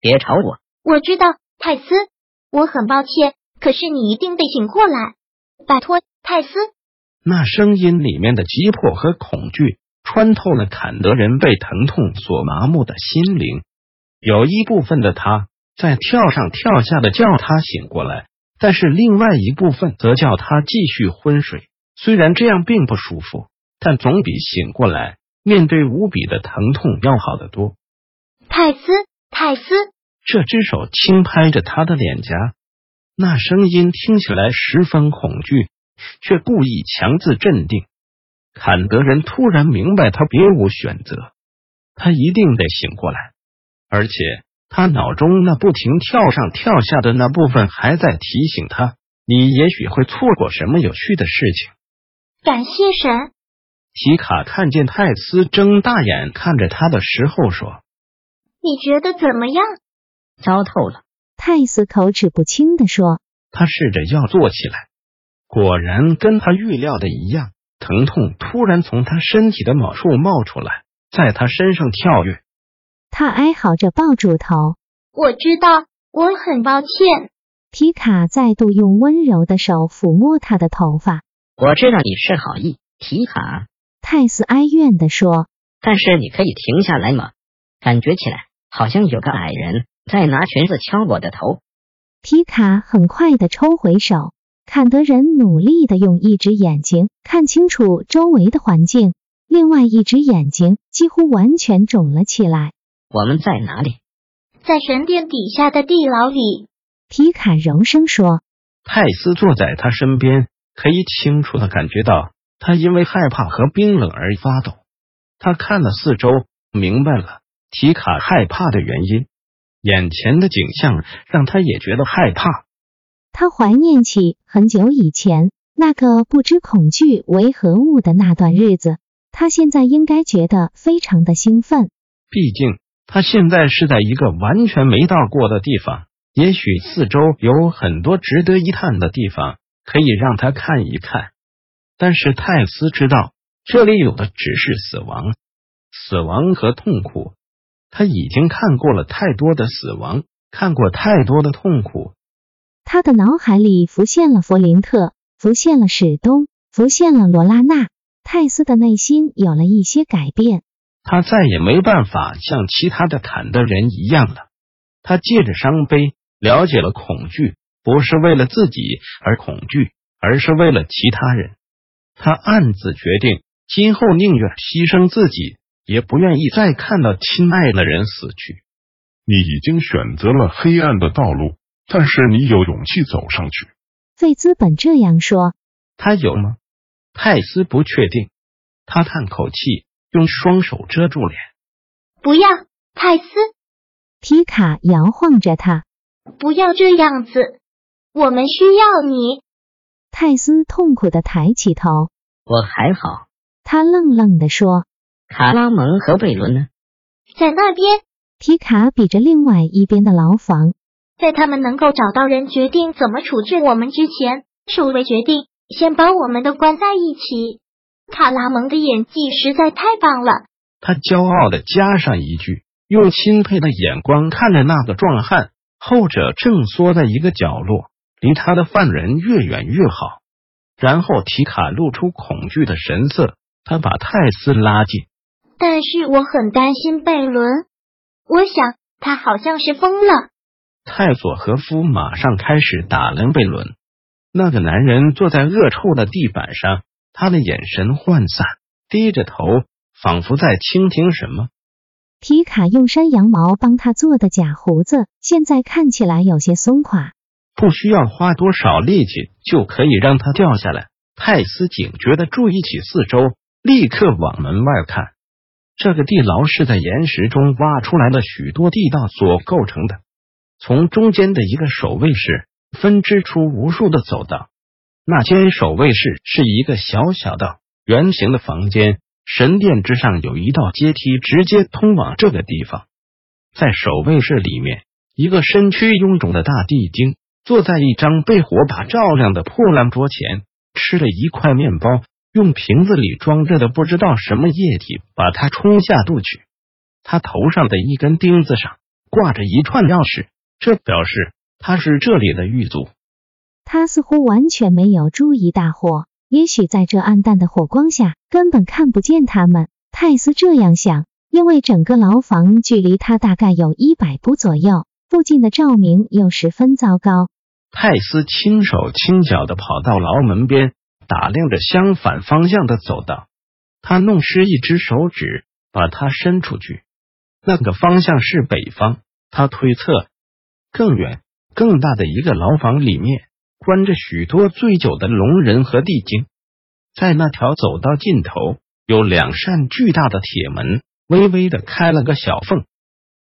别吵我。我知道，泰斯，我很抱歉，可是你一定得醒过来，拜托，泰斯。那声音里面的急迫和恐惧，穿透了坎德人被疼痛所麻木的心灵。有一部分的他在跳上跳下的叫他醒过来，但是另外一部分则叫他继续昏睡。虽然这样并不舒服，但总比醒过来面对无比的疼痛要好得多。泰斯，泰斯，这只手轻拍着他的脸颊，那声音听起来十分恐惧，却故意强自镇定。坎德人突然明白，他别无选择，他一定得醒过来，而且他脑中那不停跳上跳下的那部分还在提醒他：你也许会错过什么有趣的事情。感谢神。提卡看见泰斯睁大眼看着他的时候说。你觉得怎么样？糟透了！泰斯口齿不清的说。他试着要坐起来，果然跟他预料的一样，疼痛突然从他身体的某处冒出来，在他身上跳跃。他哀嚎着抱住头。我知道，我很抱歉。皮卡再度用温柔的手抚摸他的头发。我知道你是好意，皮卡。泰斯哀怨的说。但是你可以停下来吗？感觉起来。好像有个矮人在拿裙子敲我的头。皮卡很快的抽回手，坎德人努力的用一只眼睛看清楚周围的环境，另外一只眼睛几乎完全肿了起来。我们在哪里？在神殿底下的地牢里。皮卡柔声说。泰斯坐在他身边，可以清楚的感觉到他因为害怕和冰冷而发抖。他看了四周，明白了。提卡害怕的原因，眼前的景象让他也觉得害怕。他怀念起很久以前那个不知恐惧为何物的那段日子，他现在应该觉得非常的兴奋。毕竟他现在是在一个完全没到过的地方，也许四周有很多值得一探的地方可以让他看一看。但是泰斯知道，这里有的只是死亡，死亡和痛苦。他已经看过了太多的死亡，看过太多的痛苦。他的脑海里浮现了弗林特，浮现了史东，浮现了罗拉娜。泰斯的内心有了一些改变。他再也没办法像其他的坎的人一样了。他借着伤悲了解了恐惧，不是为了自己而恐惧，而是为了其他人。他暗自决定，今后宁愿牺牲自己。也不愿意再看到亲爱的人死去。你已经选择了黑暗的道路，但是你有勇气走上去。费兹本这样说。他有吗？泰斯不确定。他叹口气，用双手遮住脸。不要，泰斯。皮卡摇晃着他。不要这样子，我们需要你。泰斯痛苦的抬起头。我还好。他愣愣的说。卡拉蒙和贝伦呢？在那边。皮卡比着另外一边的牢房。在他们能够找到人决定怎么处置我们之前，守卫决定先把我们都关在一起。卡拉蒙的演技实在太棒了。他骄傲的加上一句，用钦佩的眼光看着那个壮汉，后者正缩在一个角落，离他的犯人越远越好。然后提卡露出恐惧的神色，他把泰斯拉近。但是我很担心贝伦，我想他好像是疯了。泰索和夫马上开始打量贝伦。那个男人坐在恶臭的地板上，他的眼神涣散，低着头，仿佛在倾听什么。皮卡用山羊毛帮他做的假胡子，现在看起来有些松垮。不需要花多少力气就可以让他掉下来。泰斯警觉的注意起四周，立刻往门外看。这个地牢是在岩石中挖出来的许多地道所构成的，从中间的一个守卫室分支出无数的走道。那间守卫室是一个小小的圆形的房间，神殿之上有一道阶梯直接通往这个地方。在守卫室里面，一个身躯臃肿的大地精坐在一张被火把照亮的破烂桌前，吃了一块面包。用瓶子里装着的不知道什么液体，把它冲下肚去。他头上的一根钉子上挂着一串钥匙，这表示他是这里的狱卒。他似乎完全没有注意大火，也许在这暗淡的火光下根本看不见他们。泰斯这样想，因为整个牢房距离他大概有一百步左右，附近的照明又十分糟糕。泰斯轻手轻脚的跑到牢门边。打量着相反方向的走道，他弄湿一只手指，把它伸出去。那个方向是北方。他推测，更远、更大的一个牢房里面关着许多醉酒的龙人和地精。在那条走道尽头，有两扇巨大的铁门，微微的开了个小缝。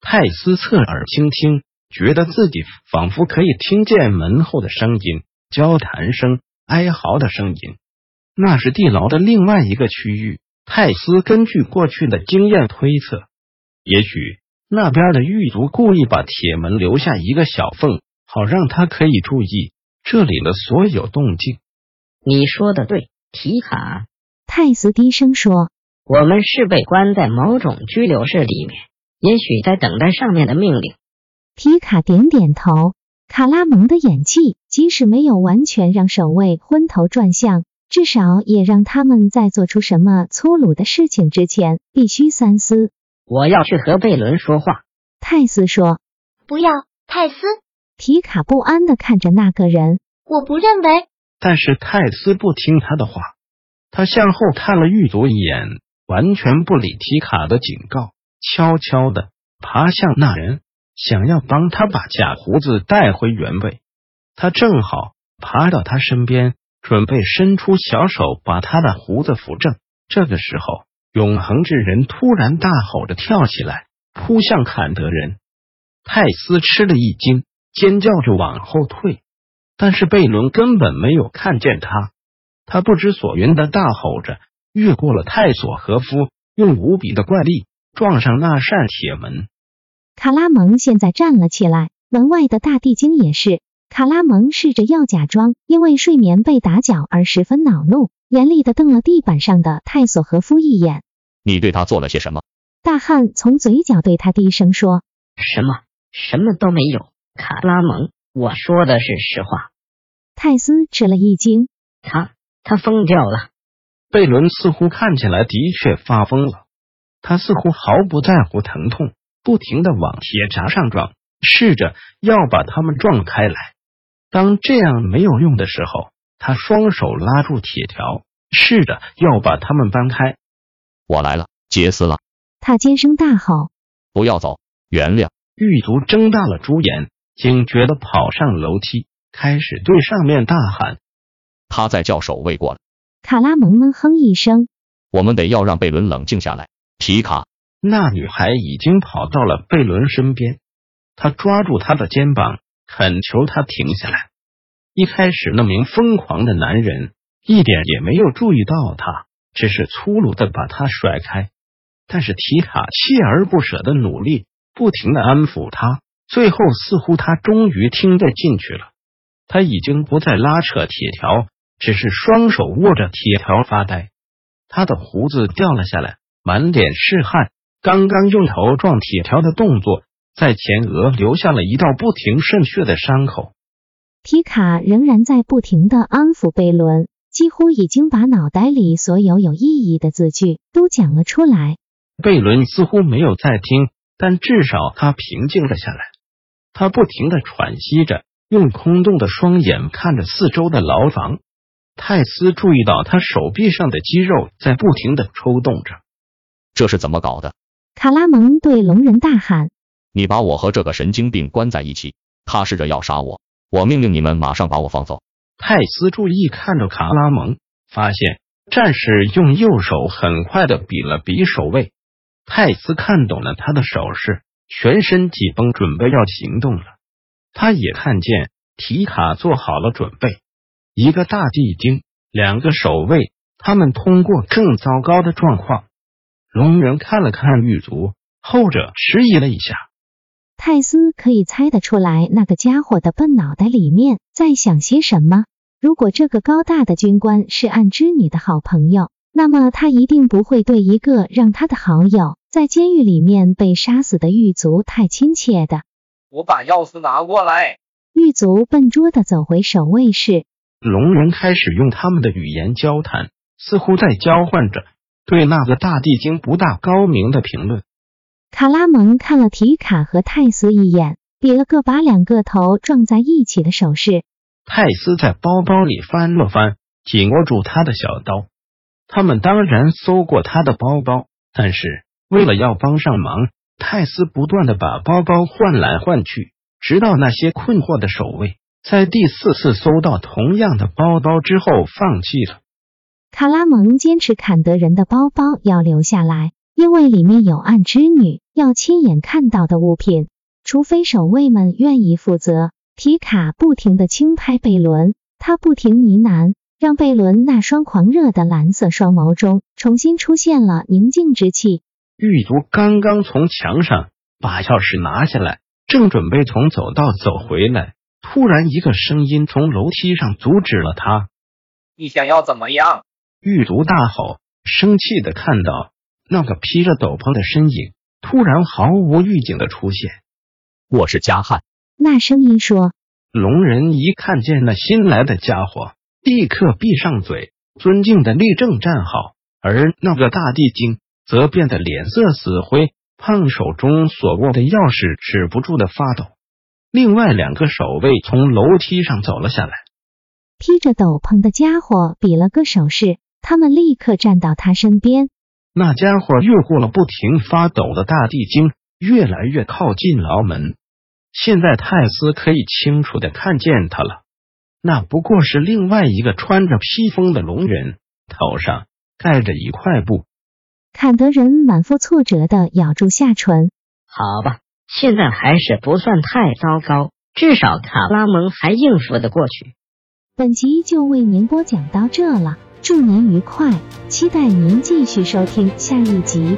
泰斯侧耳倾听，觉得自己仿佛可以听见门后的声音、交谈声。哀嚎的声音，那是地牢的另外一个区域。泰斯根据过去的经验推测，也许那边的狱卒故意把铁门留下一个小缝，好让他可以注意这里的所有动静。你说的对，皮卡。泰斯低声说：“我们是被关在某种拘留室里面，也许在等待上面的命令。”皮卡点点头。卡拉蒙的演技，即使没有完全让守卫昏头转向，至少也让他们在做出什么粗鲁的事情之前必须三思。我要去和贝伦说话。泰斯说：“不要，泰斯。”皮卡不安的看着那个人。我不认为。但是泰斯不听他的话，他向后看了狱卒一眼，完全不理皮卡的警告，悄悄的爬向那人。想要帮他把假胡子带回原位，他正好爬到他身边，准备伸出小手把他的胡子扶正。这个时候，永恒之人突然大吼着跳起来，扑向坎德人。泰斯吃了一惊，尖叫着往后退，但是贝伦根本没有看见他。他不知所云的大吼着，越过了泰索和夫，用无比的怪力撞上那扇铁门。卡拉蒙现在站了起来，门外的大地精也是。卡拉蒙试着要假装因为睡眠被打搅而十分恼怒，严厉的瞪了地板上的泰索和夫一眼。你对他做了些什么？大汉从嘴角对他低声说：“什么？什么都没有。”卡拉蒙，我说的是实话。泰斯吃了一惊，他他疯掉了。贝伦似乎看起来的确发疯了，他似乎毫不在乎疼痛。不停的往铁闸上撞，试着要把他们撞开来。当这样没有用的时候，他双手拉住铁条，试着要把他们搬开。我来了，杰斯了！他尖声大吼：“不要走，原谅！”狱卒睁大了猪眼，警觉的跑上楼梯，开始对上面大喊：“他在叫守卫过来！”卡拉蒙闷哼一声：“我们得要让贝伦冷静下来。”皮卡。那女孩已经跑到了贝伦身边，她抓住他的肩膀，恳求他停下来。一开始，那名疯狂的男人一点也没有注意到他，只是粗鲁的把他甩开。但是提卡锲而不舍的努力，不停的安抚他，最后似乎他终于听得进去了。他已经不再拉扯铁条，只是双手握着铁条发呆。他的胡子掉了下来，满脸是汗。刚刚用头撞铁条的动作，在前额留下了一道不停渗血的伤口。皮卡仍然在不停的安抚贝伦，几乎已经把脑袋里所有有意义的字句都讲了出来。贝伦似乎没有在听，但至少他平静了下来。他不停的喘息着，用空洞的双眼看着四周的牢房。泰斯注意到他手臂上的肌肉在不停的抽动着。这是怎么搞的？卡拉蒙对龙人大喊：“你把我和这个神经病关在一起，他试着要杀我，我命令你们马上把我放走。”泰斯注意看着卡拉蒙，发现战士用右手很快的比了比守卫。泰斯看懂了他的手势，全身紧绷，准备要行动了。他也看见提卡做好了准备，一个大地精，两个守卫，他们通过更糟糕的状况。龙人看了看狱卒，后者迟疑了一下。泰斯可以猜得出来，那个家伙的笨脑袋里面在想些什么。如果这个高大的军官是暗之女的好朋友，那么他一定不会对一个让他的好友在监狱里面被杀死的狱卒太亲切的。我把钥匙拿过来。狱卒笨拙的走回守卫室。龙人开始用他们的语言交谈，似乎在交换着对那个大地精不大高明的评论。卡拉蒙看了提卡和泰斯一眼，比了个把两个头撞在一起的手势。泰斯在包包里翻了翻，紧握住他的小刀。他们当然搜过他的包包，但是为了要帮上忙，泰斯不断的把包包换来换去，直到那些困惑的守卫在第四次搜到同样的包包之后放弃了。卡拉蒙坚持坎德人的包包要留下来，因为里面有暗之女要亲眼看到的物品，除非守卫们愿意负责。皮卡不停的轻拍贝伦，他不停呢喃，让贝伦那双狂热的蓝色双眸中重新出现了宁静之气。狱卒刚刚从墙上把钥匙拿下来，正准备从走道走回来，突然一个声音从楼梯上阻止了他。你想要怎么样？狱卒大吼，生气的看到那个披着斗篷的身影突然毫无预警的出现。我是加汉。那声音说：“龙人一看见那新来的家伙，立刻闭上嘴，尊敬的立正站好。而那个大地精则变得脸色死灰，胖手中所握的钥匙止不住的发抖。另外两个守卫从楼梯上走了下来，披着斗篷的家伙比了个手势，他们立刻站到他身边。那家伙越过了不停发抖的大地精，越来越靠近牢门。现在泰斯可以清楚的看见他了，那不过是另外一个穿着披风的龙人，头上盖着一块布。坎德人满腹挫折的咬住下唇。好吧，现在还是不算太糟糕，至少卡拉蒙还应付得过去。本集就为您播讲到这了，祝您愉快，期待您继续收听下一集。